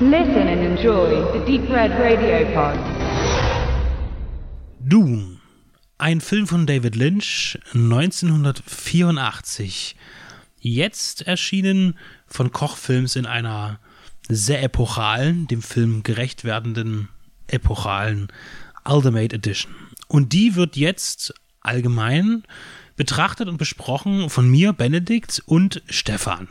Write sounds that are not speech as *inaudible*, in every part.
Listen and enjoy the Deep Red Radio Pod. Dune. Ein Film von David Lynch 1984. Jetzt erschienen von Koch Films in einer sehr epochalen, dem Film gerecht werdenden epochalen Ultimate Edition. Und die wird jetzt allgemein betrachtet und besprochen von mir, Benedikt und Stefan.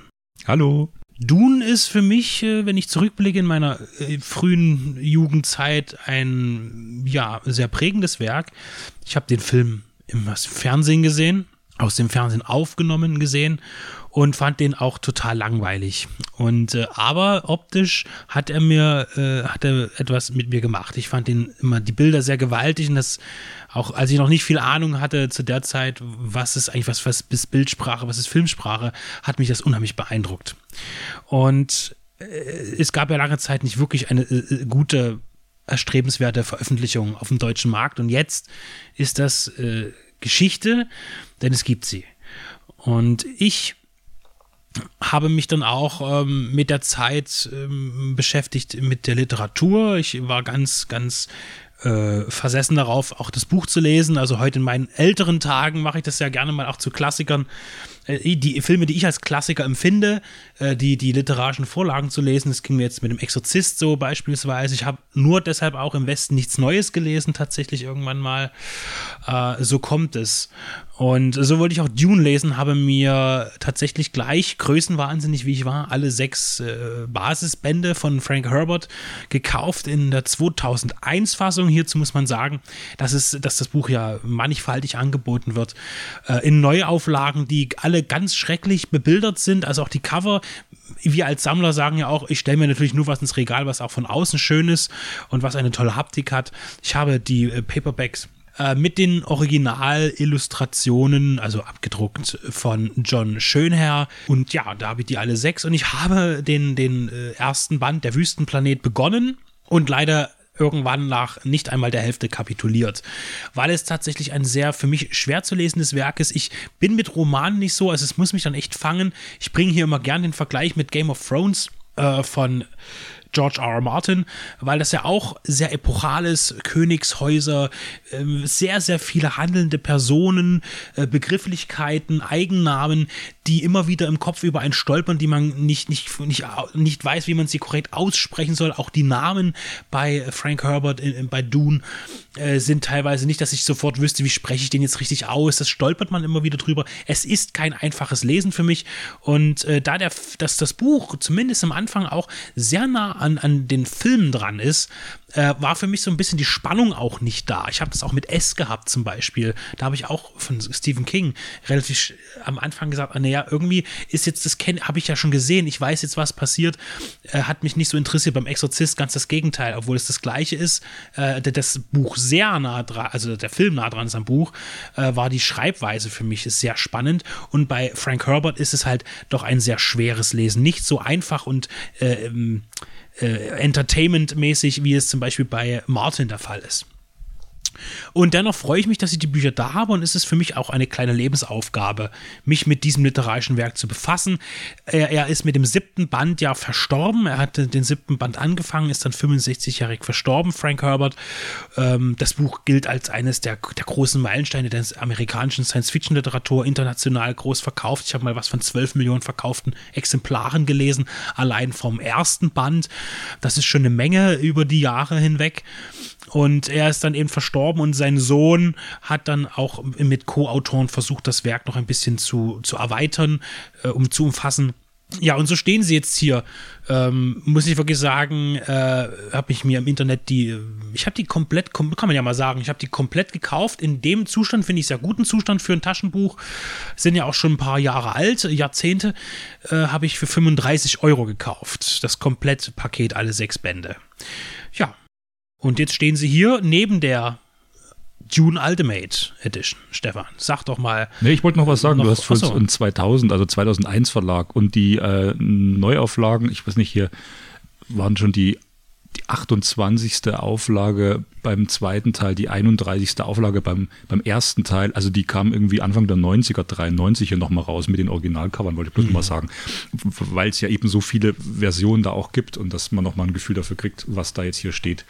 Hallo. Dune ist für mich, äh, wenn ich zurückblicke in meiner äh, frühen Jugendzeit, ein ja sehr prägendes Werk. Ich habe den Film im Fernsehen gesehen, aus dem Fernsehen aufgenommen gesehen und fand den auch total langweilig. Und äh, aber optisch hat er mir äh, hat er etwas mit mir gemacht. Ich fand den immer die Bilder sehr gewaltig und das auch als ich noch nicht viel Ahnung hatte zu der Zeit, was ist eigentlich was was ist Bildsprache, was ist Filmsprache, hat mich das unheimlich beeindruckt. Und äh, es gab ja lange Zeit nicht wirklich eine äh, äh gute erstrebenswerte Veröffentlichung auf dem deutschen Markt und jetzt ist das äh, Geschichte, denn es gibt sie. Und ich habe mich dann auch ähm, mit der Zeit ähm, beschäftigt mit der Literatur. Ich war ganz, ganz äh, versessen darauf, auch das Buch zu lesen. Also heute in meinen älteren Tagen mache ich das ja gerne mal auch zu Klassikern. Äh, die Filme, die ich als Klassiker empfinde, äh, die, die literarischen Vorlagen zu lesen. Das ging mir jetzt mit dem Exorzist so beispielsweise. Ich habe nur deshalb auch im Westen nichts Neues gelesen, tatsächlich irgendwann mal. Äh, so kommt es. Und so wollte ich auch Dune lesen, habe mir tatsächlich gleich, größenwahnsinnig wie ich war, alle sechs Basisbände von Frank Herbert gekauft in der 2001-Fassung. Hierzu muss man sagen, dass, es, dass das Buch ja mannigfaltig angeboten wird. In Neuauflagen, die alle ganz schrecklich bebildert sind, also auch die Cover. Wir als Sammler sagen ja auch, ich stelle mir natürlich nur was ins Regal, was auch von außen schön ist und was eine tolle Haptik hat. Ich habe die äh, Paperbacks äh, mit den Originalillustrationen, also abgedruckt von John Schönherr. Und ja, da habe ich die alle sechs und ich habe den, den äh, ersten Band, der Wüstenplanet, begonnen und leider irgendwann nach nicht einmal der Hälfte kapituliert, weil es tatsächlich ein sehr für mich schwer zu lesendes Werk ist. Ich bin mit Romanen nicht so, also es muss mich dann echt fangen. Ich bringe hier immer gern den Vergleich mit Game of Thrones äh, von George R. R. Martin, weil das ja auch sehr epochal ist, Königshäuser, ähm, sehr, sehr viele handelnde Personen, äh, Begrifflichkeiten, Eigennamen, die immer wieder im Kopf über einen stolpern, die man nicht, nicht, nicht, nicht weiß, wie man sie korrekt aussprechen soll. Auch die Namen bei Frank Herbert, bei Dune, äh, sind teilweise nicht, dass ich sofort wüsste, wie spreche ich den jetzt richtig aus. Das stolpert man immer wieder drüber. Es ist kein einfaches Lesen für mich. Und äh, da der, dass das Buch zumindest am Anfang auch sehr nah an, an den Filmen dran ist, äh, war für mich so ein bisschen die Spannung auch nicht da. Ich habe das auch mit S gehabt zum Beispiel. Da habe ich auch von Stephen King relativ am Anfang gesagt, naja, irgendwie ist jetzt das, habe ich ja schon gesehen, ich weiß jetzt, was passiert, äh, hat mich nicht so interessiert. Beim Exorzist ganz das Gegenteil, obwohl es das gleiche ist. Äh, das Buch sehr nah dran, also der Film nah dran ist am Buch, äh, war die Schreibweise für mich ist sehr spannend. Und bei Frank Herbert ist es halt doch ein sehr schweres Lesen. Nicht so einfach und äh, Entertainment-mäßig, wie es zum Beispiel bei Martin der Fall ist. Und dennoch freue ich mich, dass ich die Bücher da habe und es ist für mich auch eine kleine Lebensaufgabe, mich mit diesem literarischen Werk zu befassen. Er, er ist mit dem siebten Band ja verstorben. Er hatte den siebten Band angefangen, ist dann 65-jährig verstorben, Frank Herbert. Ähm, das Buch gilt als eines der, der großen Meilensteine der amerikanischen Science-Fiction-Literatur, international groß verkauft. Ich habe mal was von 12 Millionen verkauften Exemplaren gelesen, allein vom ersten Band. Das ist schon eine Menge über die Jahre hinweg. Und er ist dann eben verstorben und sein Sohn hat dann auch mit Co-Autoren versucht, das Werk noch ein bisschen zu, zu erweitern, äh, um zu umfassen. Ja, und so stehen sie jetzt hier. Ähm, muss ich wirklich sagen, äh, habe ich mir im Internet die, ich habe die komplett, kann man ja mal sagen, ich habe die komplett gekauft. In dem Zustand finde ich sehr guten Zustand für ein Taschenbuch. Sind ja auch schon ein paar Jahre alt, Jahrzehnte. Äh, habe ich für 35 Euro gekauft. Das Komplettpaket, alle sechs Bände. Ja, und jetzt stehen sie hier neben der Dune Ultimate Edition. Stefan, sag doch mal. Nee, ich wollte noch was sagen. Noch, du hast von achso. 2000, also 2001 Verlag und die äh, Neuauflagen, ich weiß nicht, hier waren schon die die 28. Auflage beim zweiten Teil, die 31. Auflage beim, beim ersten Teil. Also die kam irgendwie Anfang der 90er, 93 hier nochmal raus mit den Originalcovern, wollte ich bloß mhm. mal sagen. Weil es ja eben so viele Versionen da auch gibt und dass man nochmal ein Gefühl dafür kriegt, was da jetzt hier steht.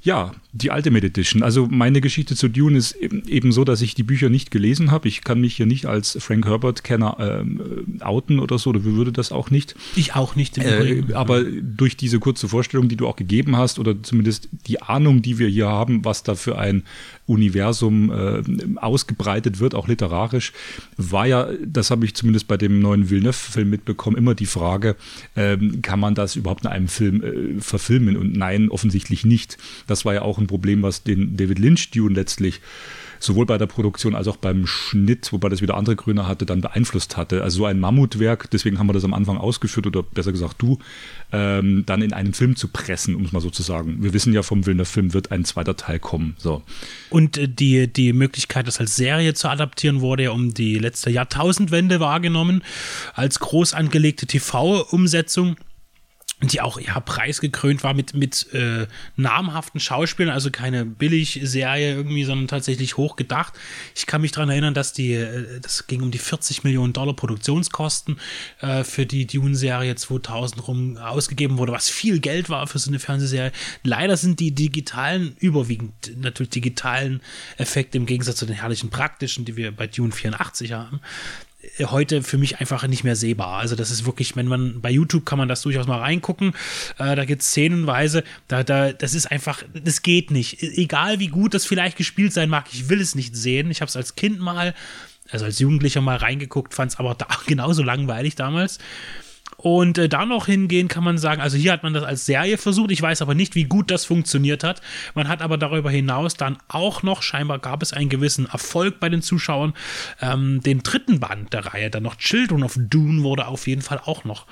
Ja, die Ultimate Edition. Also meine Geschichte zu Dune ist eben so, dass ich die Bücher nicht gelesen habe. Ich kann mich hier nicht als Frank Herbert-Kenner ähm, outen oder so, oder würde das auch nicht. Ich auch nicht. Äh, aber durch diese kurze Vorstellung, die du auch gegeben hast, oder zumindest die Ahnung, die wir hier haben, was da für ein Universum äh, ausgebreitet wird, auch literarisch, war ja, das habe ich zumindest bei dem neuen Villeneuve-Film mitbekommen, immer die Frage, äh, kann man das überhaupt in einem Film äh, verfilmen? Und nein, offensichtlich nicht. Das war ja auch ein Problem, was den David Lynch Dune letztlich sowohl bei der Produktion als auch beim Schnitt, wobei das wieder andere Gründe hatte, dann beeinflusst hatte. Also so ein Mammutwerk, deswegen haben wir das am Anfang ausgeführt oder besser gesagt du, ähm, dann in einen Film zu pressen, um es mal so zu sagen. Wir wissen ja vom Willen, der Film wird ein zweiter Teil kommen. So. Und äh, die, die Möglichkeit, das als Serie zu adaptieren, wurde ja um die letzte Jahrtausendwende wahrgenommen, als groß angelegte TV-Umsetzung die auch ja preisgekrönt war mit, mit äh, namhaften Schauspielern, also keine Billig-Serie irgendwie, sondern tatsächlich hochgedacht. Ich kann mich daran erinnern, dass die, äh, das ging um die 40 Millionen Dollar Produktionskosten äh, für die Dune-Serie 2000 rum ausgegeben wurde, was viel Geld war für so eine Fernsehserie. Leider sind die digitalen, überwiegend natürlich digitalen Effekte im Gegensatz zu den herrlichen praktischen, die wir bei Dune 84 haben, heute für mich einfach nicht mehr sehbar. Also das ist wirklich, wenn man bei YouTube kann man das durchaus mal reingucken. Äh, da gibt es szenenweise, da, da, das ist einfach, das geht nicht. E-, egal wie gut das vielleicht gespielt sein mag, ich will es nicht sehen. Ich habe es als Kind mal, also als Jugendlicher mal reingeguckt, fand es aber da *laughs* genauso langweilig damals. Und äh, da noch hingehen kann man sagen, also hier hat man das als Serie versucht, ich weiß aber nicht, wie gut das funktioniert hat. Man hat aber darüber hinaus dann auch noch, scheinbar gab es einen gewissen Erfolg bei den Zuschauern, ähm, den dritten Band der Reihe, dann noch Children of Dune wurde auf jeden Fall auch noch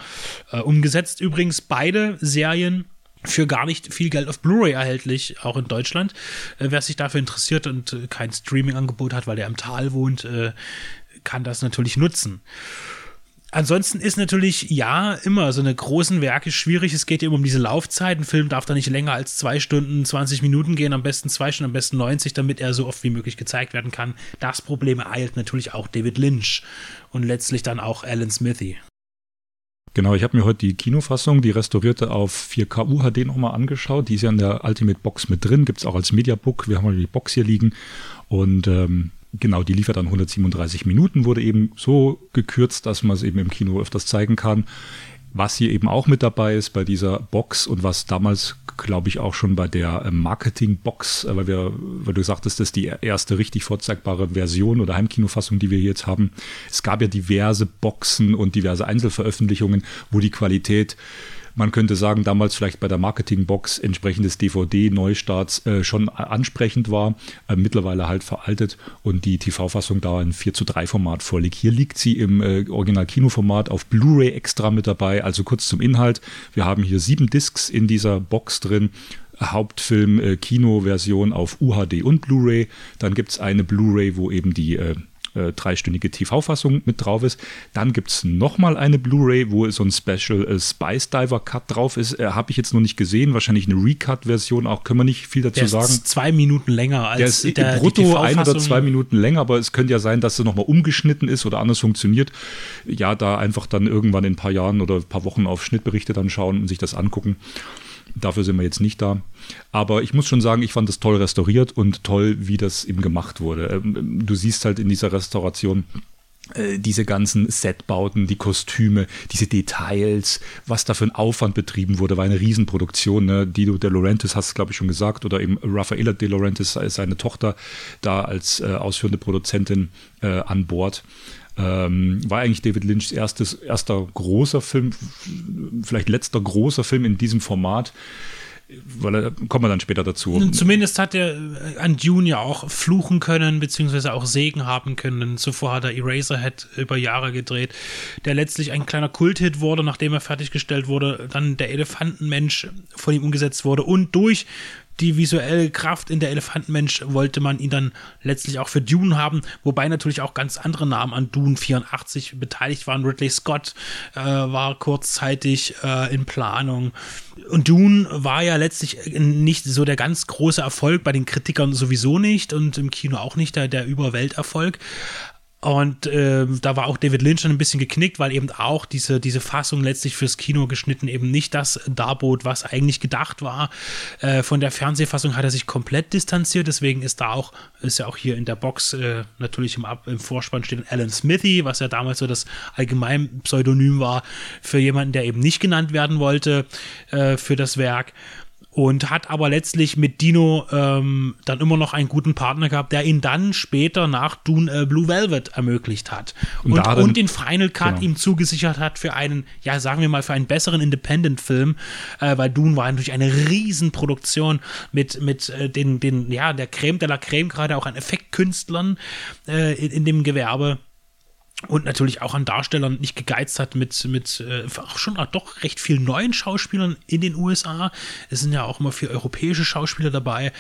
äh, umgesetzt. Übrigens beide Serien für gar nicht viel Geld auf Blu-ray erhältlich, auch in Deutschland. Äh, wer sich dafür interessiert und äh, kein Streaming-Angebot hat, weil er im Tal wohnt, äh, kann das natürlich nutzen. Ansonsten ist natürlich, ja, immer so eine großen Werke schwierig. Es geht immer um diese Laufzeit. Ein Film darf da nicht länger als zwei Stunden, 20 Minuten gehen, am besten zwei Stunden, am besten 90, damit er so oft wie möglich gezeigt werden kann. Das Problem ereilt natürlich auch David Lynch und letztlich dann auch Alan Smithy. Genau, ich habe mir heute die Kinofassung, die restaurierte auf 4K UHD nochmal angeschaut. Die ist ja in der Ultimate Box mit drin, gibt es auch als Mediabook. Wir haben die Box hier liegen. Und ähm, Genau, die liefert dann 137 Minuten, wurde eben so gekürzt, dass man es eben im Kino öfters zeigen kann. Was hier eben auch mit dabei ist bei dieser Box und was damals, glaube ich, auch schon bei der äh, Marketing-Box, äh, weil, wir, weil du sagtest, das ist die erste richtig vorzeigbare Version oder Heimkinofassung, die wir jetzt haben. Es gab ja diverse Boxen und diverse Einzelveröffentlichungen, wo die Qualität man könnte sagen, damals vielleicht bei der Marketingbox entsprechendes DVD-Neustarts äh, schon ansprechend war, äh, mittlerweile halt veraltet und die TV-Fassung da in 4 zu 3 Format vorliegt. Hier liegt sie im äh, Original-Kinoformat auf Blu-ray extra mit dabei. Also kurz zum Inhalt. Wir haben hier sieben Discs in dieser Box drin. Hauptfilm äh, Kino-Version auf UHD und Blu-ray. Dann gibt es eine Blu-ray, wo eben die äh, äh, dreistündige TV-Fassung mit drauf ist. Dann gibt es nochmal eine Blu-ray, wo so ein Special äh, Spice Diver Cut drauf ist. Äh, Habe ich jetzt noch nicht gesehen. Wahrscheinlich eine Recut-Version auch. Können wir nicht viel dazu der sagen. Ist zwei Minuten länger als der ist der, brutto ein oder zwei Minuten länger, aber es könnte ja sein, dass es nochmal umgeschnitten ist oder anders funktioniert. Ja, da einfach dann irgendwann in ein paar Jahren oder ein paar Wochen auf Schnittberichte dann schauen und sich das angucken. Dafür sind wir jetzt nicht da. Aber ich muss schon sagen, ich fand das toll restauriert und toll, wie das eben gemacht wurde. Ähm, du siehst halt in dieser Restauration, äh, diese ganzen Setbauten, die Kostüme, diese Details, was da für ein Aufwand betrieben wurde, war eine Riesenproduktion. Ne? Dido De Laurentiis hast glaube ich schon gesagt, oder eben Raffaella De Laurentiis, seine Tochter, da als äh, ausführende Produzentin äh, an Bord. Ähm, war eigentlich David Lynchs erstes, erster großer Film, vielleicht letzter großer Film in diesem Format weil er, kommen wir dann später dazu. Zumindest hat er äh, an Dune ja auch fluchen können, beziehungsweise auch Segen haben können. Zuvor hat er Eraserhead über Jahre gedreht, der letztlich ein kleiner Kulthit wurde, nachdem er fertiggestellt wurde, dann der Elefantenmensch von ihm umgesetzt wurde und durch die visuelle Kraft in der Elefantenmensch wollte man ihn dann letztlich auch für Dune haben, wobei natürlich auch ganz andere Namen an Dune 84 beteiligt waren. Ridley Scott äh, war kurzzeitig äh, in Planung. Und Dune war ja letztlich nicht so der ganz große Erfolg, bei den Kritikern sowieso nicht und im Kino auch nicht der, der Überwelterfolg. Und äh, da war auch David Lynch schon ein bisschen geknickt, weil eben auch diese, diese Fassung letztlich fürs Kino geschnitten eben nicht das darbot, was eigentlich gedacht war. Äh, von der Fernsehfassung hat er sich komplett distanziert, deswegen ist da auch, ist ja auch hier in der Box äh, natürlich im, Ab im Vorspann steht Alan Smithy, was ja damals so das allgemein Pseudonym war für jemanden, der eben nicht genannt werden wollte äh, für das Werk und hat aber letztlich mit Dino ähm, dann immer noch einen guten Partner gehabt, der ihn dann später nach Dune äh, Blue Velvet ermöglicht hat und, und, darin, und den Final Cut genau. ihm zugesichert hat für einen, ja sagen wir mal, für einen besseren Independent-Film, äh, weil Dune war natürlich eine Riesenproduktion mit, mit äh, den, den, ja, der Creme de la Creme, gerade auch an Effektkünstlern äh, in, in dem Gewerbe und natürlich auch an Darstellern nicht gegeizt hat mit, mit äh, auch schon doch recht vielen neuen Schauspielern in den USA. Es sind ja auch immer viele europäische Schauspieler dabei,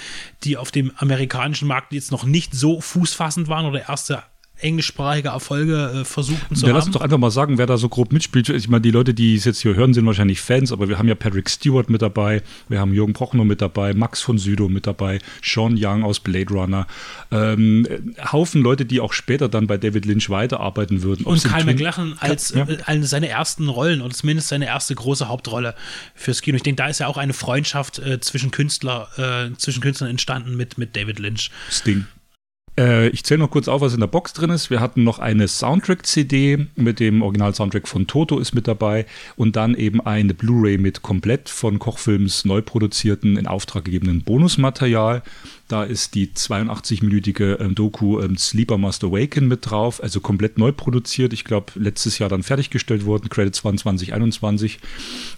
die auf dem amerikanischen Markt jetzt noch nicht so fußfassend waren oder erste englischsprachige Erfolge äh, versuchten zu ja, haben. Lass uns doch einfach mal sagen, wer da so grob mitspielt. Ich meine, die Leute, die es jetzt hier hören, sind wahrscheinlich Fans, aber wir haben ja Patrick Stewart mit dabei, wir haben Jürgen Prochnow mit dabei, Max von Sydow mit dabei, Sean Young aus Blade Runner. Ähm, Haufen Leute, die auch später dann bei David Lynch weiterarbeiten würden. Und Kyle McLachlan als ja. äh, seine ersten Rollen oder zumindest seine erste große Hauptrolle fürs Kino. Ich denke, da ist ja auch eine Freundschaft äh, zwischen Künstler, äh, zwischen Künstlern entstanden mit, mit David Lynch. Sting. Äh, ich zähle noch kurz auf, was in der Box drin ist. Wir hatten noch eine Soundtrack-CD mit dem Original-Soundtrack von Toto ist mit dabei und dann eben eine Blu-ray mit komplett von Kochfilms neu produzierten, in Auftrag gegebenen Bonusmaterial. Da ist die 82-minütige ähm, Doku ähm, Sleeper Must Awaken mit drauf, also komplett neu produziert. Ich glaube, letztes Jahr dann fertiggestellt worden. Credits waren 2021.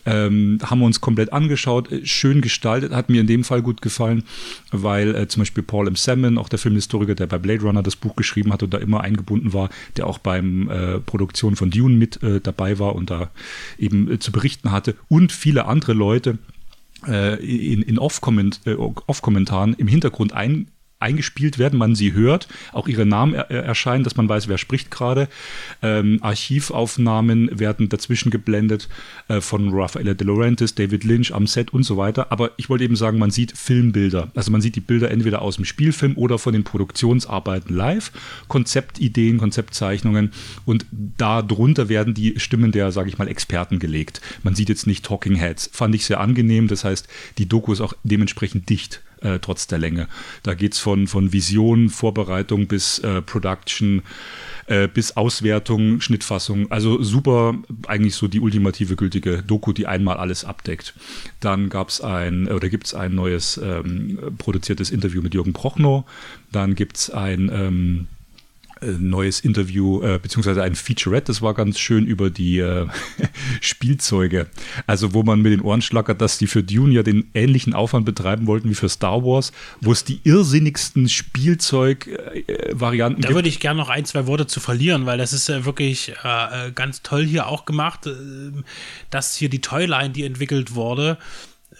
Ähm, haben wir uns komplett angeschaut. Äh, schön gestaltet, hat mir in dem Fall gut gefallen, weil äh, zum Beispiel Paul M. Salmon, auch der Filmhistoriker, der bei Blade Runner das Buch geschrieben hat und da immer eingebunden war, der auch beim äh, Produktion von Dune mit äh, dabei war und da eben äh, zu berichten hatte und viele andere Leute in, in Off-Kommentaren äh, im Hintergrund ein, eingespielt werden, man sie hört, auch ihre Namen er erscheinen, dass man weiß, wer spricht gerade. Ähm, Archivaufnahmen werden dazwischen geblendet äh, von Raffaele De Laurentiis, David Lynch am Set und so weiter. Aber ich wollte eben sagen, man sieht Filmbilder. Also man sieht die Bilder entweder aus dem Spielfilm oder von den Produktionsarbeiten live, Konzeptideen, Konzeptzeichnungen und darunter werden die Stimmen der, sage ich mal, Experten gelegt. Man sieht jetzt nicht Talking Heads. Fand ich sehr angenehm. Das heißt, die Doku ist auch dementsprechend dicht äh, trotz der Länge. Da geht es von, von Vision, Vorbereitung bis äh, Production, äh, bis Auswertung, Schnittfassung. Also super, eigentlich so die ultimative gültige Doku, die einmal alles abdeckt. Dann gab es ein, oder gibt es ein neues ähm, produziertes Interview mit Jürgen Prochnow. Dann gibt es ein ähm, äh, neues Interview, äh, beziehungsweise ein Featurette, das war ganz schön über die äh, *laughs* Spielzeuge. Also wo man mit den Ohren schlackert, dass die für Dune ja den ähnlichen Aufwand betreiben wollten wie für Star Wars, wo es die irrsinnigsten Spielzeug-Varianten äh, Da würde ich gerne noch ein, zwei Worte zu verlieren, weil das ist ja wirklich äh, ganz toll hier auch gemacht, äh, dass hier die Toyline, die entwickelt wurde,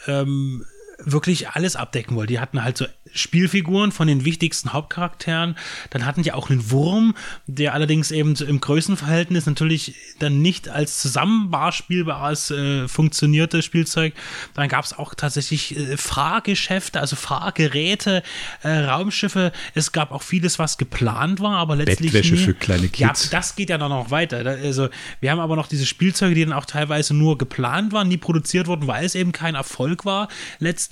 ähm, wirklich alles abdecken wollte. Die hatten halt so Spielfiguren von den wichtigsten Hauptcharakteren. Dann hatten die auch einen Wurm, der allerdings eben im Größenverhältnis natürlich dann nicht als zusammenbar spielbares äh, funktionierte Spielzeug. Dann gab es auch tatsächlich äh, Fahrgeschäfte, also Fahrgeräte, äh, Raumschiffe. Es gab auch vieles, was geplant war, aber letztlich. Bettwäsche nie. für kleine Kids. Ja, das geht ja dann noch weiter. Also, wir haben aber noch diese Spielzeuge, die dann auch teilweise nur geplant waren, nie produziert wurden, weil es eben kein Erfolg war. Letztlich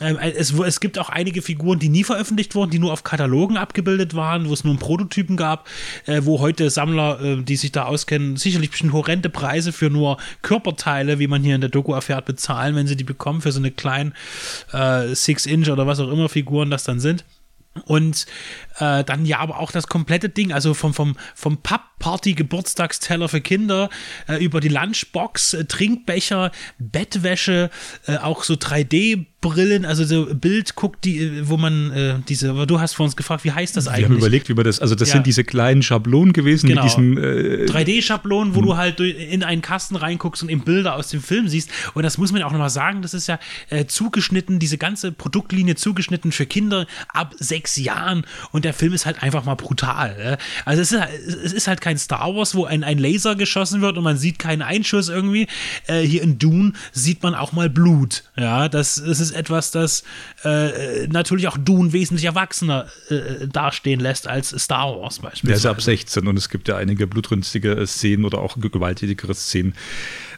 ähm, es, es, gibt auch einige Figuren, die nie veröffentlicht wurden, die nur auf Katalogen abgebildet waren, wo es nur einen Prototypen gab, äh, wo heute Sammler, äh, die sich da auskennen, sicherlich bestimmt horrende Preise für nur Körperteile, wie man hier in der Doku erfährt, bezahlen, wenn sie die bekommen für so eine kleinen äh, Six-Inch oder was auch immer Figuren das dann sind. Und äh, dann ja, aber auch das komplette Ding, also vom, vom, vom Papp-Party-Geburtstagsteller für Kinder äh, über die Lunchbox, äh, Trinkbecher, Bettwäsche, äh, auch so 3D- Brillen, also so Bild guckt, die, wo man äh, diese, du hast vor uns gefragt, wie heißt das eigentlich? Wir haben überlegt, wie man das, also das Ja. sind diese kleinen Schablonen gewesen Genau. mit diesem äh, 3D-Schablonen, Hm. wo du halt in einen Kasten reinguckst und eben Bilder aus dem Film siehst. Und das muss man auch nochmal sagen, das ist ja äh, zugeschnitten, diese ganze Produktlinie zugeschnitten für Kinder ab sechs Jahren. Und der Film ist halt einfach mal brutal. Äh. Also es ist, halt- es ist halt kein Star Wars, wo ein, ein Laser geschossen wird und man sieht keinen Einschuss irgendwie. Äh, hier in Dune sieht man auch mal Blut. Ja, das, das ist etwas, das äh, natürlich auch Dune wesentlich erwachsener äh, dastehen lässt als Star Wars Der beispielsweise. ist ab 16 und es gibt ja einige blutrünstige Szenen oder auch gewalttätigere Szenen.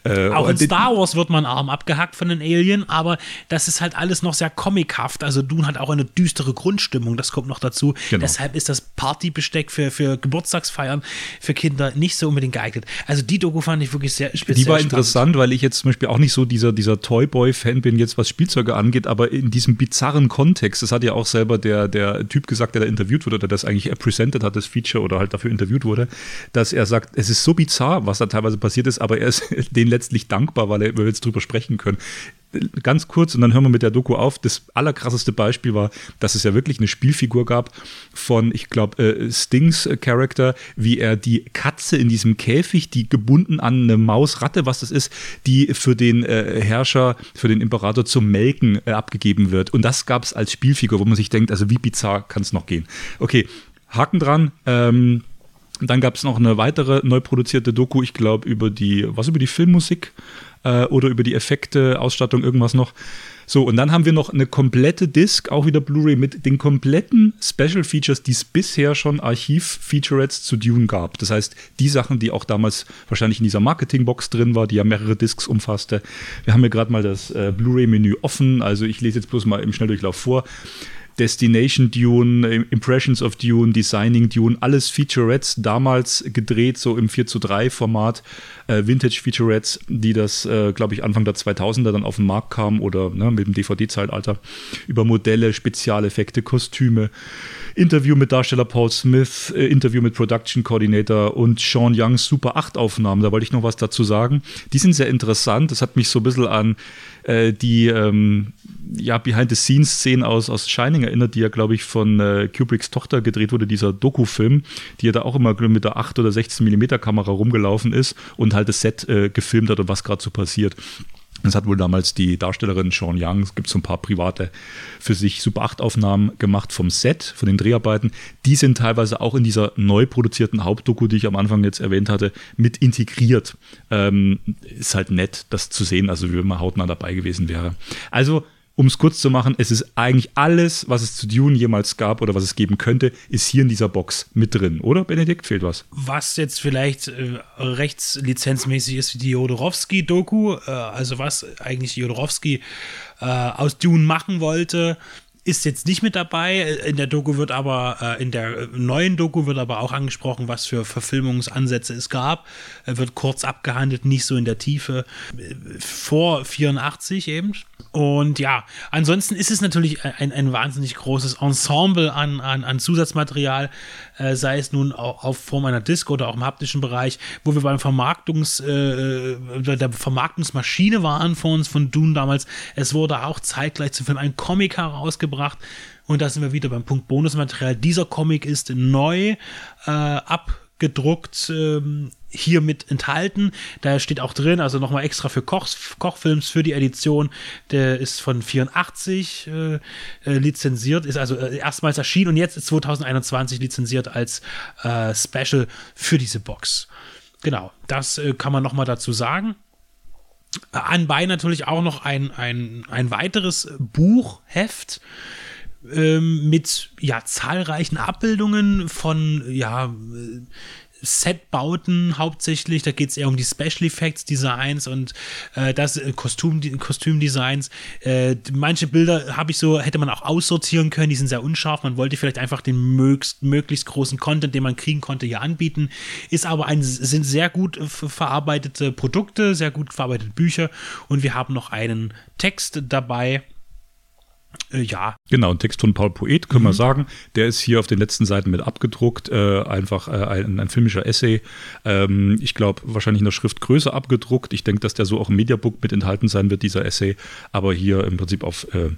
Äh, Auch in Star Wars wird man Arm abgehackt von den Alien, aber das ist halt alles noch sehr comichaft. Also Dune hat auch eine düstere Grundstimmung, das kommt noch dazu. Genau. Deshalb ist das Partybesteck für, für Geburtstagsfeiern für Kinder nicht so unbedingt geeignet. Also die Doku fand ich wirklich sehr speziell. Die war spannend. interessant, weil ich jetzt zum Beispiel auch nicht so dieser, dieser Toyboy-Fan bin, jetzt was Spielzeuge angeht, aber in diesem bizarren Kontext, das hat ja auch selber der, der Typ gesagt, der da interviewt wurde, oder das eigentlich presented hat, das Feature oder halt dafür interviewt wurde, dass er sagt, es ist so bizarr, was da teilweise passiert ist, aber er ist *laughs* denen letztlich dankbar, weil, wir jetzt drüber sprechen können. Ganz kurz und dann hören wir mit der Doku auf. Das allerkrasseste Beispiel war, dass es ja wirklich eine Spielfigur gab von, ich glaube, äh, Stings äh, Charakter, wie er die Katze in diesem Käfig, die gebunden an eine Mausratte, was das ist, die für den äh, Herrscher, für den Imperator zum Melken abgegeben wird. Und das gab es als Spielfigur, wo man sich denkt, also wie bizarr kann es noch gehen. Okay, Haken dran. Ähm, dann gab es noch eine weitere neu produzierte Doku, ich glaube, über die, was über die Filmmusik äh, oder über die Effekte, Ausstattung, irgendwas noch. So, und dann haben wir noch eine komplette Disc, auch wieder Blu-ray, mit den kompletten Special Features, die es bisher schon Archiv-Featurettes zu Dune gab. Das heißt, die Sachen, die auch damals wahrscheinlich in dieser Marketingbox drin war, die ja mehrere Discs umfasste. Wir haben hier gerade mal das äh, Blu-ray-Menü offen, also ich lese jetzt bloß mal im Schnelldurchlauf vor. Destination Dune, Impressions of Dune, Designing Dune, alles Featurettes, damals gedreht, so im 4 zu 3 Format, äh, Vintage Featurettes, die das, äh, glaube ich, Anfang der 2000er dann auf den Markt kamen oder ne, mit dem DVD-Zeitalter, über Modelle, Spezialeffekte, Kostüme, Interview mit Darsteller Paul Smith, äh, Interview mit Production Coordinator und Sean Youngs Super 8 Aufnahmen, da wollte ich noch was dazu sagen. Die sind sehr interessant, das hat mich so ein bisschen an äh, die ähm, ja, Behind-the-Scenes-Szenen aus, aus Shining erinnert, die ja, glaube ich, von äh, Kubricks Tochter gedreht wurde, dieser Doku-Film, die ja da auch immer mit der 8 oder 16 mm Kamera rumgelaufen ist und halt das Set äh, gefilmt hat und was gerade so passiert. Das hat wohl damals die Darstellerin Sean Young, es gibt so ein paar private für sich Super 8 Aufnahmen gemacht vom Set, von den Dreharbeiten. Die sind teilweise auch in dieser neu produzierten Hauptdoku, die ich am Anfang jetzt erwähnt hatte, mit integriert. Ähm, ist halt nett, das zu sehen, also wie wenn man hautnah dabei gewesen wäre. Also, um es kurz zu machen, es ist eigentlich alles, was es zu Dune jemals gab oder was es geben könnte, ist hier in dieser Box mit drin, oder Benedikt? Fehlt was? was jetzt vielleicht äh, rechtslizenzmäßig ist wie die Jodorowsky-Doku, äh, also was eigentlich Jodorowsky äh, aus Dune machen wollte, ist jetzt nicht mit dabei. In der Doku wird aber, äh, in der äh, neuen Doku wird aber auch angesprochen, was für Verfilmungsansätze es gab. Wird kurz abgehandelt, nicht so in der Tiefe. Vor 84 eben. Und ja, ansonsten ist es natürlich ein, ein wahnsinnig großes Ensemble an, an, an Zusatzmaterial, äh, sei es nun auch auf Form einer Disc oder auch im haptischen Bereich, wo wir beim Vermarktungs, äh, bei der Vermarktungsmaschine waren von uns, von Dune damals. Es wurde auch zeitgleich zum Film ein Comic herausgebracht. Und da sind wir wieder beim Punkt Bonusmaterial. Dieser Comic ist neu äh, abgedruckt, ähm, hier mit enthalten. Da steht auch drin, also nochmal extra für Koch, Kochfilms für die Edition. Der ist von 84 äh, äh, lizenziert, ist also äh, erstmals erschienen und jetzt ist 2021 lizenziert als äh, Special für diese Box. Genau, das äh, kann man nochmal dazu sagen. Anbei natürlich auch noch ein, ein, ein weiteres Buchheft ähm, mit ja, zahlreichen Abbildungen von ja, Setbauten hauptsächlich. Da geht es eher um die Special Effects Designs und äh, das äh, Kostüm, Kostümdesigns. Äh, manche Bilder habe ich so, hätte man auch aussortieren können, die sind sehr unscharf. Man wollte vielleicht einfach den möglichst, möglichst großen Content, den man kriegen konnte, hier anbieten. Ist aber ein, sind sehr gut äh, verarbeitete Produkte, sehr gut verarbeitete Bücher und wir haben noch einen Text dabei Äh, ja. Genau, ein Text von Paul Poet, können mhm. wir sagen. Der ist hier auf den letzten Seiten mit abgedruckt. Äh, einfach äh, ein, ein, filmischer Essay. Ähm, ich glaube, wahrscheinlich in der Schriftgröße abgedruckt. Ich denke, dass der so auch im Mediabook mit enthalten sein wird, dieser Essay. Aber hier im Prinzip auf, äh,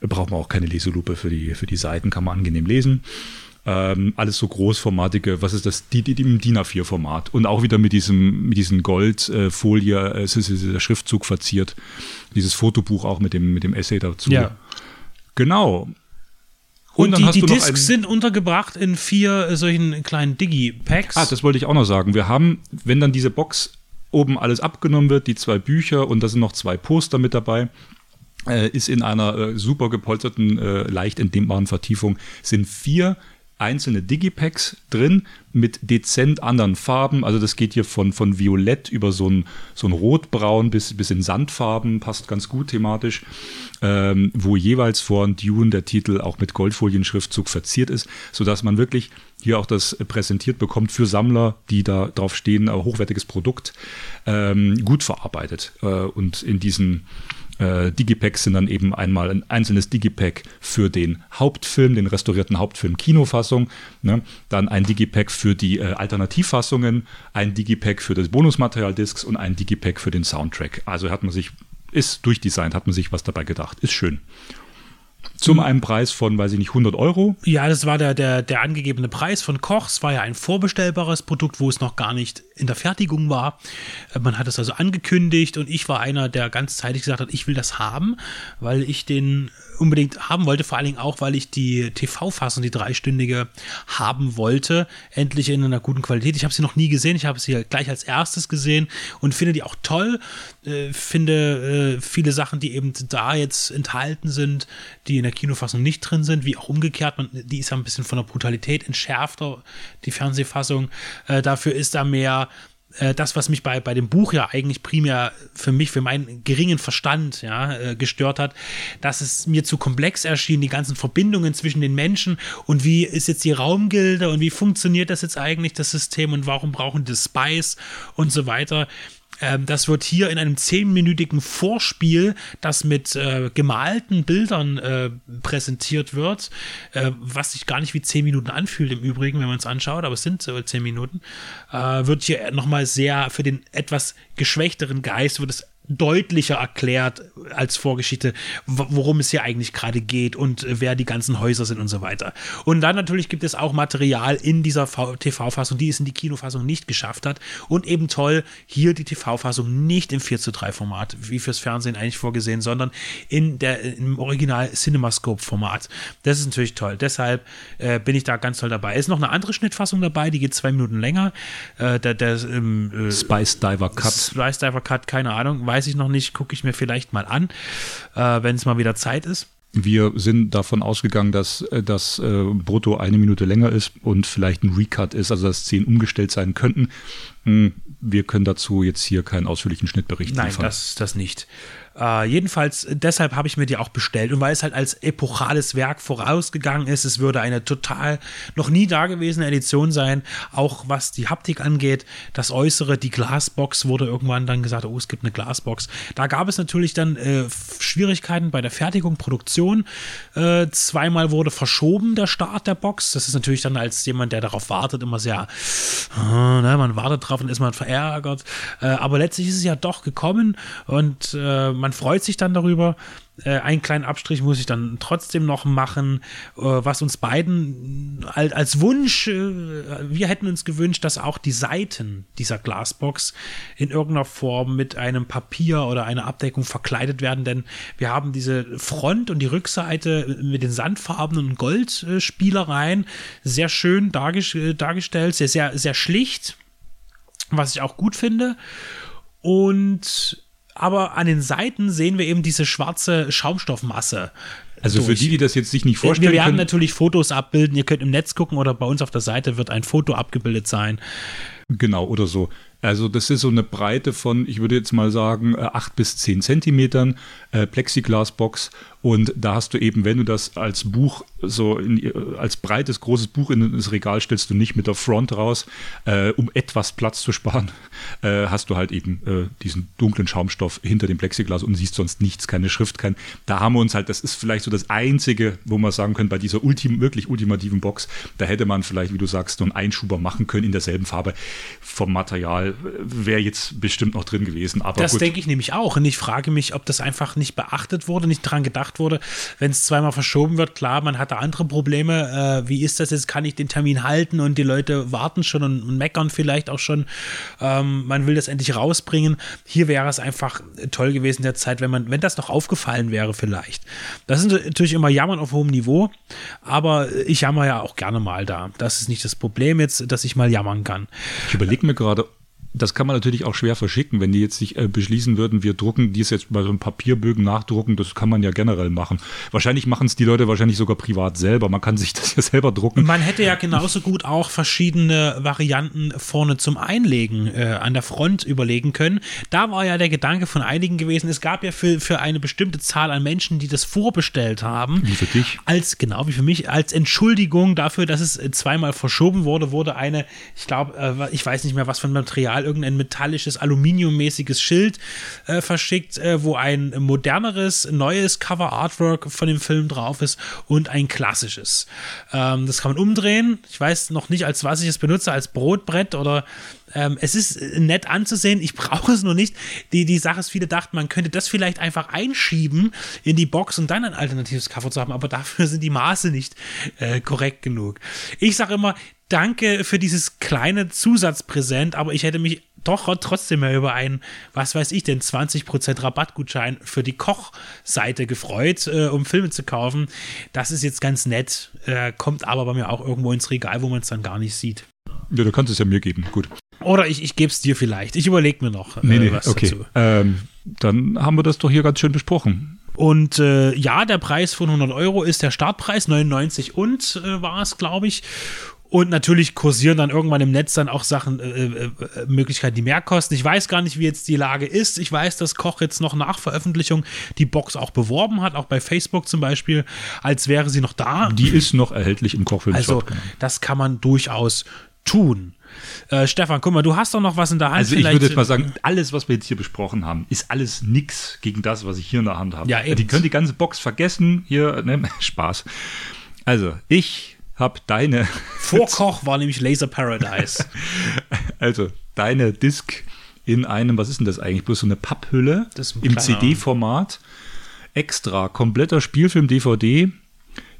braucht man auch keine Leselupe für die, für die Seiten, kann man angenehm lesen. Ähm, alles so großformatige, was ist das, die, die, im DIN A4-Format und auch wieder mit diesem, mit diesen Goldfolie, äh, es ist der Schriftzug verziert, dieses Fotobuch auch mit dem, mit dem Essay dazu. Ja. Genau. Und, und die, die Discs sind untergebracht in vier äh, solchen kleinen Digi-Packs. Ah, das wollte ich auch noch sagen. Wir haben, wenn dann diese Box oben alles abgenommen wird, die zwei Bücher und da sind noch zwei Poster mit dabei, äh, ist in einer äh, super gepolsterten, äh, leicht entnehmbaren Vertiefung, sind vier einzelne Digipacks drin mit dezent anderen Farben. Also das geht hier von, von Violett über so ein, so ein Rotbraun bis, bis in Sandfarben, passt ganz gut thematisch, ähm, wo jeweils vor Dune der Titel auch mit Goldfolien-Schriftzug verziert ist, sodass man wirklich hier auch das präsentiert bekommt für Sammler, die da drauf stehen, hochwertiges Produkt, ähm, gut verarbeitet. Äh, und in diesen äh, Digipacks sind dann eben einmal ein einzelnes Digipack für den Hauptfilm, den restaurierten Hauptfilm Kinofassung, ne? dann ein Digipack für die äh, Alternativfassungen, ein Digipack für das Bonusmaterial-Discs und ein Digipack für den Soundtrack. Also hat man sich, ist durchdesignt, hat man sich was dabei gedacht. Ist schön. Zum einen Preis von, weiß ich nicht, 100 Euro. Ja, das war der, der, der angegebene Preis von Kochs. War ja ein vorbestellbares Produkt, wo es noch gar nicht in der Fertigung war. Äh, man hat es also angekündigt und ich war einer, der ganzzeitig gesagt hat, ich will das haben, weil ich den unbedingt haben wollte, vor allen Dingen auch, weil ich die TV-Fassung, die dreistündige, haben wollte, endlich in einer guten Qualität. Ich habe sie noch nie gesehen, ich habe sie gleich als erstes gesehen und finde die auch toll. Äh, finde äh, viele Sachen, die eben da jetzt enthalten sind, die in der Kinofassung nicht drin sind, wie auch umgekehrt. Man, die ist ja ein bisschen von der Brutalität entschärfter, die Fernsehfassung. Äh, dafür ist da mehr äh, das, was mich bei, bei dem Buch ja eigentlich primär für mich, für meinen geringen Verstand ja, äh, gestört hat, dass es mir zu komplex erschien, die ganzen Verbindungen zwischen den Menschen und wie ist jetzt die Raumgilde und wie funktioniert das jetzt eigentlich, das System und warum brauchen die Spice und so weiter. Ähm, das wird hier in einem zehnminütigen Vorspiel, das mit äh, gemalten Bildern äh, präsentiert wird, äh, was sich gar nicht wie zehn Minuten anfühlt im Übrigen, wenn man es anschaut, aber es sind so zehn Minuten, äh, wird hier nochmal sehr für den etwas geschwächteren Geist, wird es deutlicher erklärt als Vorgeschichte, worum es hier eigentlich gerade geht und äh, wer die ganzen Häuser sind und so weiter. Und dann natürlich gibt es auch Material in dieser TV-Fassung, die es in die Kinofassung nicht geschafft hat. Und eben toll, hier die TV-Fassung nicht im 4 zu 3 Format, wie fürs Fernsehen eigentlich vorgesehen, sondern in der, im Original CinemaScope-Format. Das ist natürlich toll. Deshalb äh, bin ich da ganz toll dabei. Es ist noch eine andere Schnittfassung dabei, die geht zwei Minuten länger. Äh, der, der ähm, äh, Spice Diver Cut. Spice Diver Cut, keine Ahnung, weiß ich noch nicht, gucke ich mir vielleicht mal an, äh, wenn es mal wieder Zeit ist. Wir sind davon ausgegangen, dass äh, das äh, brutto eine Minute länger ist und vielleicht ein Recut ist, also dass Szenen umgestellt sein könnten. Hm, wir können dazu jetzt hier keinen ausführlichen Schnittbericht Nein, liefern. Nein, das, das nicht. Äh, jedenfalls, deshalb habe ich mir die auch bestellt und weil es halt als epochales Werk vorausgegangen ist, es würde eine total noch nie dagewesene Edition sein, auch was die Haptik angeht. Das Äußere, die Glasbox wurde irgendwann dann gesagt, oh, es gibt eine Glasbox. Da gab es natürlich dann äh, Schwierigkeiten bei der Fertigung, Produktion. Äh, zweimal wurde verschoben der Start der Box. Das ist natürlich dann als jemand, der darauf wartet, immer sehr, äh, ne, man wartet drauf und ist man verärgert. Äh, aber letztlich ist es ja doch gekommen und äh, man freut sich dann darüber. Äh, einen kleinen Abstrich muss ich dann trotzdem noch machen, äh, was uns beiden als, als Wunsch, äh, wir hätten uns gewünscht, dass auch die Seiten dieser Glasbox in irgendeiner Form mit einem Papier oder einer Abdeckung verkleidet werden, denn wir haben diese Front und die Rückseite mit den sandfarbenen Goldspielereien sehr schön dargestellt, sehr, sehr, sehr schlicht, was ich auch gut finde. Und aber an den Seiten sehen wir eben diese schwarze Schaumstoffmasse. Also durch. für die, die das jetzt sich nicht vorstellen Wir werden können, natürlich Fotos abbilden. Ihr könnt im Netz gucken oder bei uns auf der Seite wird ein Foto abgebildet sein. Genau, oder so. Also das ist so eine Breite von, ich würde jetzt mal sagen, 8 bis 10 Zentimetern äh, Plexiglasbox und da hast du eben, wenn du das als Buch, so in, als breites, großes Buch in das Regal stellst, du nicht mit der Front raus, äh, um etwas Platz zu sparen, *laughs* äh, hast du halt eben äh, diesen dunklen Schaumstoff hinter dem Plexiglas und siehst sonst nichts, keine Schrift, kein. Da haben wir uns halt, das ist vielleicht so das Einzige, wo man sagen können, bei dieser ultim, wirklich ultimativen Box, da hätte man vielleicht, wie du sagst, so einen Einschuber machen können in derselben Farbe. Vom Material wäre jetzt bestimmt noch drin gewesen. Aber das denke ich nämlich auch. Und ich frage mich, ob das einfach nicht beachtet wurde, nicht dran gedacht wurde. Wenn es zweimal verschoben wird, klar, man hat da andere Probleme. Äh, wie ist das jetzt? Kann ich den Termin halten und die Leute warten schon und, und meckern vielleicht auch schon. Ähm, man will das endlich rausbringen. Hier wäre es einfach toll gewesen der Zeit, wenn man, wenn das noch aufgefallen wäre vielleicht. Das ist natürlich immer Jammern auf hohem Niveau, aber ich jammer ja auch gerne mal da. Das ist nicht das Problem jetzt, dass ich mal jammern kann. Ich überlege mir gerade, das kann man natürlich auch schwer verschicken, wenn die jetzt sich äh, beschließen würden, wir drucken dies jetzt bei so einem Papierbögen nachdrucken, das kann man ja generell machen. Wahrscheinlich machen es die Leute wahrscheinlich sogar privat selber. Man kann sich *laughs* das ja selber drucken. Man hätte ja genauso gut auch verschiedene Varianten vorne zum Einlegen äh, an der Front überlegen können. Da war ja der Gedanke von einigen gewesen, es gab ja für, für eine bestimmte Zahl an Menschen, die das vorbestellt haben. Wie für dich? Als, genau wie für mich, als Entschuldigung dafür, dass es zweimal verschoben wurde, wurde eine, ich glaube, äh, ich weiß nicht mehr, was für ein Material Original irgendein metallisches, aluminiummäßiges Schild äh, verschickt, äh, wo ein moderneres, neues Cover-Artwork von dem Film drauf ist und ein klassisches. Ähm, das kann man umdrehen. Ich weiß noch nicht, als was ich es benutze, als Brotbrett oder ähm, es ist nett anzusehen, ich brauche es nur nicht. Die, die Sache ist, viele dachten, man könnte das vielleicht einfach einschieben in die Box und dann ein alternatives Cover zu haben, aber dafür sind die Maße nicht äh, korrekt genug. Ich sage immer, danke für dieses kleine Zusatzpräsent, aber ich hätte mich doch trotzdem mehr über einen, was weiß ich denn, 20% Rabattgutschein für die Kochseite gefreut, äh, um Filme zu kaufen. Das ist jetzt ganz nett, äh, kommt aber bei mir auch irgendwo ins Regal, wo man es dann gar nicht sieht. Ja, du kannst es ja mir geben, gut. Oder ich, ich gebe es dir vielleicht. Ich überlege mir noch äh, nee, nee, was okay. dazu. Ähm, dann haben wir das doch hier ganz schön besprochen. Und äh, ja, der Preis von 100 Euro ist der Startpreis, 99 und äh, war es, glaube ich. Und natürlich kursieren dann irgendwann im Netz dann auch Sachen, äh, äh, äh, Möglichkeiten, die mehr kosten. Ich weiß gar nicht, wie jetzt die Lage ist. Ich weiß, dass Koch jetzt noch nach Veröffentlichung die Box auch beworben hat, auch bei Facebook zum Beispiel, als wäre sie noch da. Die ist noch erhältlich im Kochfilm. Also, genau. das kann man durchaus tun. Äh, Stefan, guck mal, du hast doch noch was in der Hand. Also ich würde jetzt mal sagen, alles, was wir jetzt hier besprochen haben, ist alles nix gegen das, was ich hier in der Hand habe. Ja, eben. Die können die ganze Box vergessen. Hier, ne? *laughs* Spaß. Also, ich habe deine. *laughs* Vorkoch war nämlich Laser Paradise. *laughs* also, deine Disc in einem, was ist denn das eigentlich? Bloß so eine Papphülle im CD-Format. Extra, kompletter Spielfilm DVD,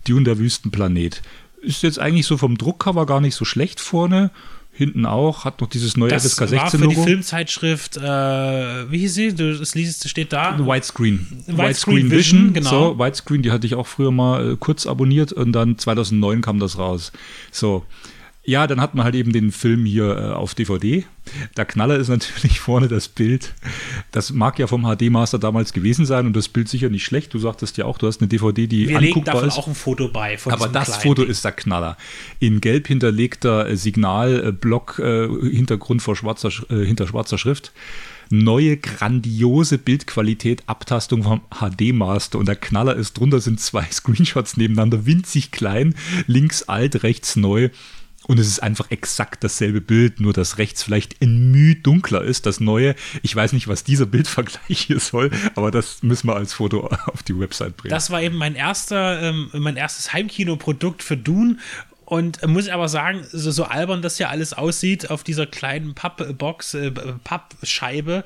Dune der Wüstenplanet. Ist jetzt eigentlich so vom Druckcover gar nicht so schlecht vorne hinten auch, hat noch dieses neue das FSK 16 Logo. für die Filmzeitschrift, äh, wie hieß sie? Du, das liest, steht da. Widescreen. Widescreen, Widescreen Vision, Vision, genau. So, Widescreen, die hatte ich auch früher mal äh, kurz abonniert und dann 2009 kam das raus. So, ja, dann hat man halt eben den Film hier äh, auf DVD. Der Knaller ist natürlich *laughs* vorne das Bild. Das mag ja vom HD-Master damals gewesen sein und das Bild sicher nicht schlecht. Du sagtest ja auch, du hast eine DVD, die Wir anguckbar legen ist. auch ein Foto bei. Aber das Foto Ding. ist der Knaller. In gelb hinterlegter äh, Signalblock, äh, Hintergrund vor schwarzer, äh, hinter schwarzer Schrift neue grandiose Bildqualität, Abtastung vom HD-Master und der Knaller ist drunter, sind zwei *laughs* Screenshots nebeneinander, winzig klein, links alt, rechts neu und es ist einfach exakt dasselbe Bild, nur dass rechts vielleicht ein Mühe dunkler ist, das neue. Ich weiß nicht, was dieser Bildvergleich hier soll, aber das müssen wir als Foto *laughs* auf die Website bringen. Das war eben mein erster, ähm, mein erstes Heimkinoprodukt für Dune und muss aber sagen, so, so, albern das ja alles aussieht auf dieser kleinen Pappbox, äh, Pappscheibe,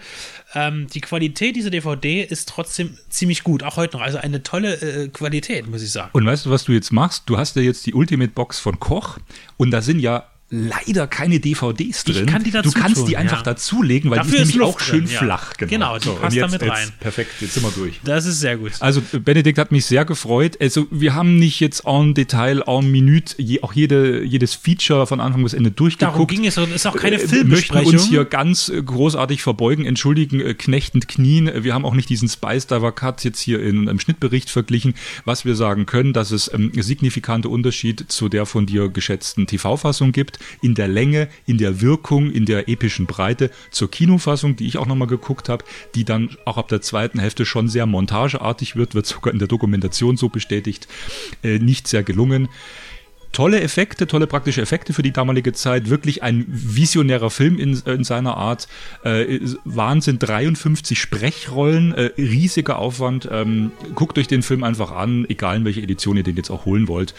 ähm, die Qualität dieser DVD ist trotzdem ziemlich gut, auch heute noch. Also eine tolle äh, Qualität, muss ich sagen. Und weißt du, was du jetzt machst? Du hast ja jetzt die Ultimate Box von Koch und da sind ja leider keine DVDs drin. Kann du kannst tun, die einfach ja. dazulegen, weil Dafür die ist nämlich auch schön drin, ja. flach. Genau, genau die so, passt jetzt, damit rein. Jetzt, perfekt, jetzt sind wir durch. Das ist sehr gut. Also Benedikt hat mich sehr gefreut. Also wir haben nicht jetzt en Detail, en Minute, je, auch jede, jedes Feature von Anfang bis Ende durchgeguckt. Darum ging es, ist auch keine äh, Filmbesprechung. Wir möchten uns hier ganz äh, großartig verbeugen, entschuldigen, äh, knechtend knien. Wir haben auch nicht diesen Spice Diver Cut jetzt hier in einem Schnittbericht verglichen. Was wir sagen können, dass es ähm, signifikante Unterschied zu der von dir geschätzten TV-Fassung gibt. Geguckt, in der Länge, in der Wirkung, in der epischen Breite zur Kinofassung, die ich auch nochmal geguckt habe, die dann auch ab der zweiten Hälfte schon sehr montageartig wird, wird sogar in der Dokumentation so bestätigt, äh, nicht sehr gelungen tolle Effekte, tolle praktische Effekte für die damalige Zeit. Wirklich ein visionärer Film in, in seiner Art. Äh, Wahnsinn, 53 Sprechrollen, äh, riesiger Aufwand. Ähm, guckt euch den Film einfach an, egal in welche Edition ihr den jetzt auch holen wollt.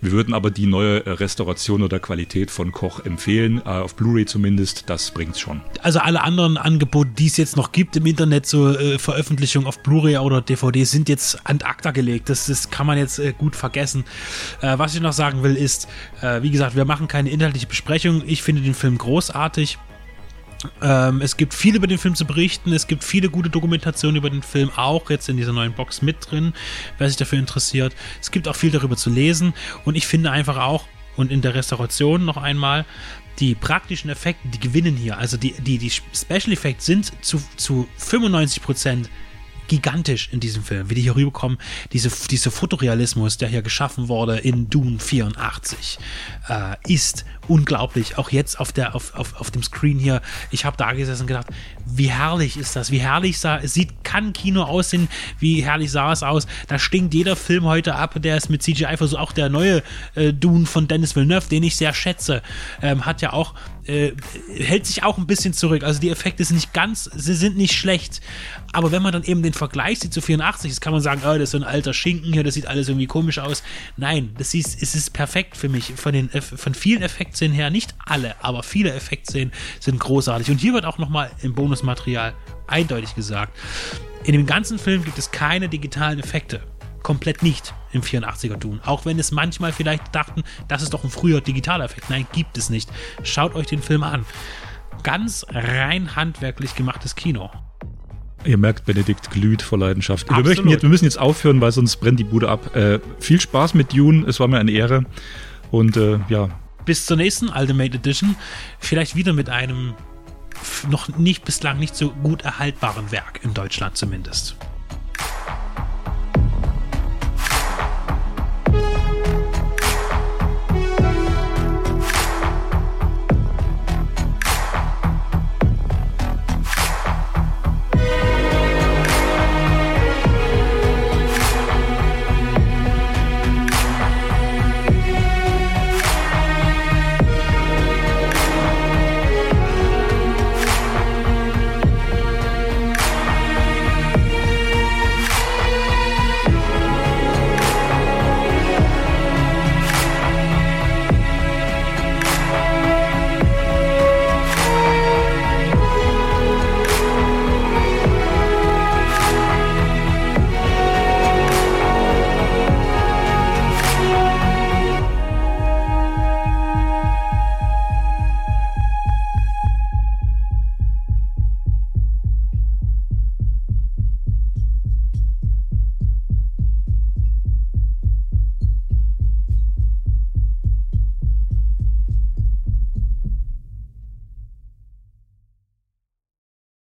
Wir würden aber die neue Restauration oder Qualität von Koch empfehlen, äh, auf Blu-ray zumindest. Das bringt's schon. Also alle anderen Angebote, die es jetzt noch gibt im Internet, so äh, Veröffentlichungen auf Blu-ray oder DVD, sind jetzt an acta gelegt. Das, das kann man jetzt äh, gut vergessen. Äh, was ich noch sagen will, ist, äh, wie gesagt, wir machen keine inhaltliche Besprechung. Ich finde den Film großartig. Ähm, es gibt viel über den Film zu berichten. Es gibt viele gute Dokumentationen über den Film, auch jetzt in dieser neuen Box mit drin, wer sich dafür interessiert. Es gibt auch viel darüber zu lesen. Und ich finde einfach auch, und in der Restauration noch einmal, die praktischen Effekte, die gewinnen hier. Also die, die, die Special Effects sind zu, zu 95 Prozent gigantisch in diesem Film, wie die hier rüberkommen. Diese, dieser Fotorealismus, der hier geschaffen wurde in Dune 84, äh, ist unglaublich. Auch jetzt auf, der, auf, auf, auf dem Screen hier. Ich habe da gesessen und gedacht, wie herrlich ist das? Wie herrlich sah es sieht, kann Kino aussehen, wie herrlich sah es aus. Da stinkt jeder Film heute ab, der ist mit CGI versucht. Auch der neue äh, Dune von Dennis Villeneuve, den ich sehr schätze, ähm, hat ja auch äh, hält sich auch ein bisschen zurück. Also die Effekte sind nicht ganz, sie sind nicht schlecht. Aber wenn man dann eben den Vergleich sieht zu 84, das kann man sagen, oh, das ist so ein alter Schinken hier, das sieht alles irgendwie komisch aus. Nein, das ist, es ist perfekt für mich. Von, den, von vielen Effektszenen her, nicht alle, aber viele Effektszenen sind großartig. Und hier wird auch nochmal im Bonusmaterial eindeutig gesagt, in dem ganzen Film gibt es keine digitalen Effekte komplett nicht im 84er Dune. Auch wenn es manchmal vielleicht dachten, das ist doch ein früher digitaler Effekt. Nein, gibt es nicht. Schaut euch den Film an. Ganz rein handwerklich gemachtes Kino. Ihr merkt, Benedikt glüht vor Leidenschaft. Wir, möchten jetzt, wir müssen jetzt aufhören, weil sonst brennt die Bude ab. Äh, viel Spaß mit Dune, es war mir eine Ehre. Und äh, ja. Bis zur nächsten Ultimate Edition. Vielleicht wieder mit einem noch nicht bislang nicht so gut erhaltbaren Werk in Deutschland zumindest.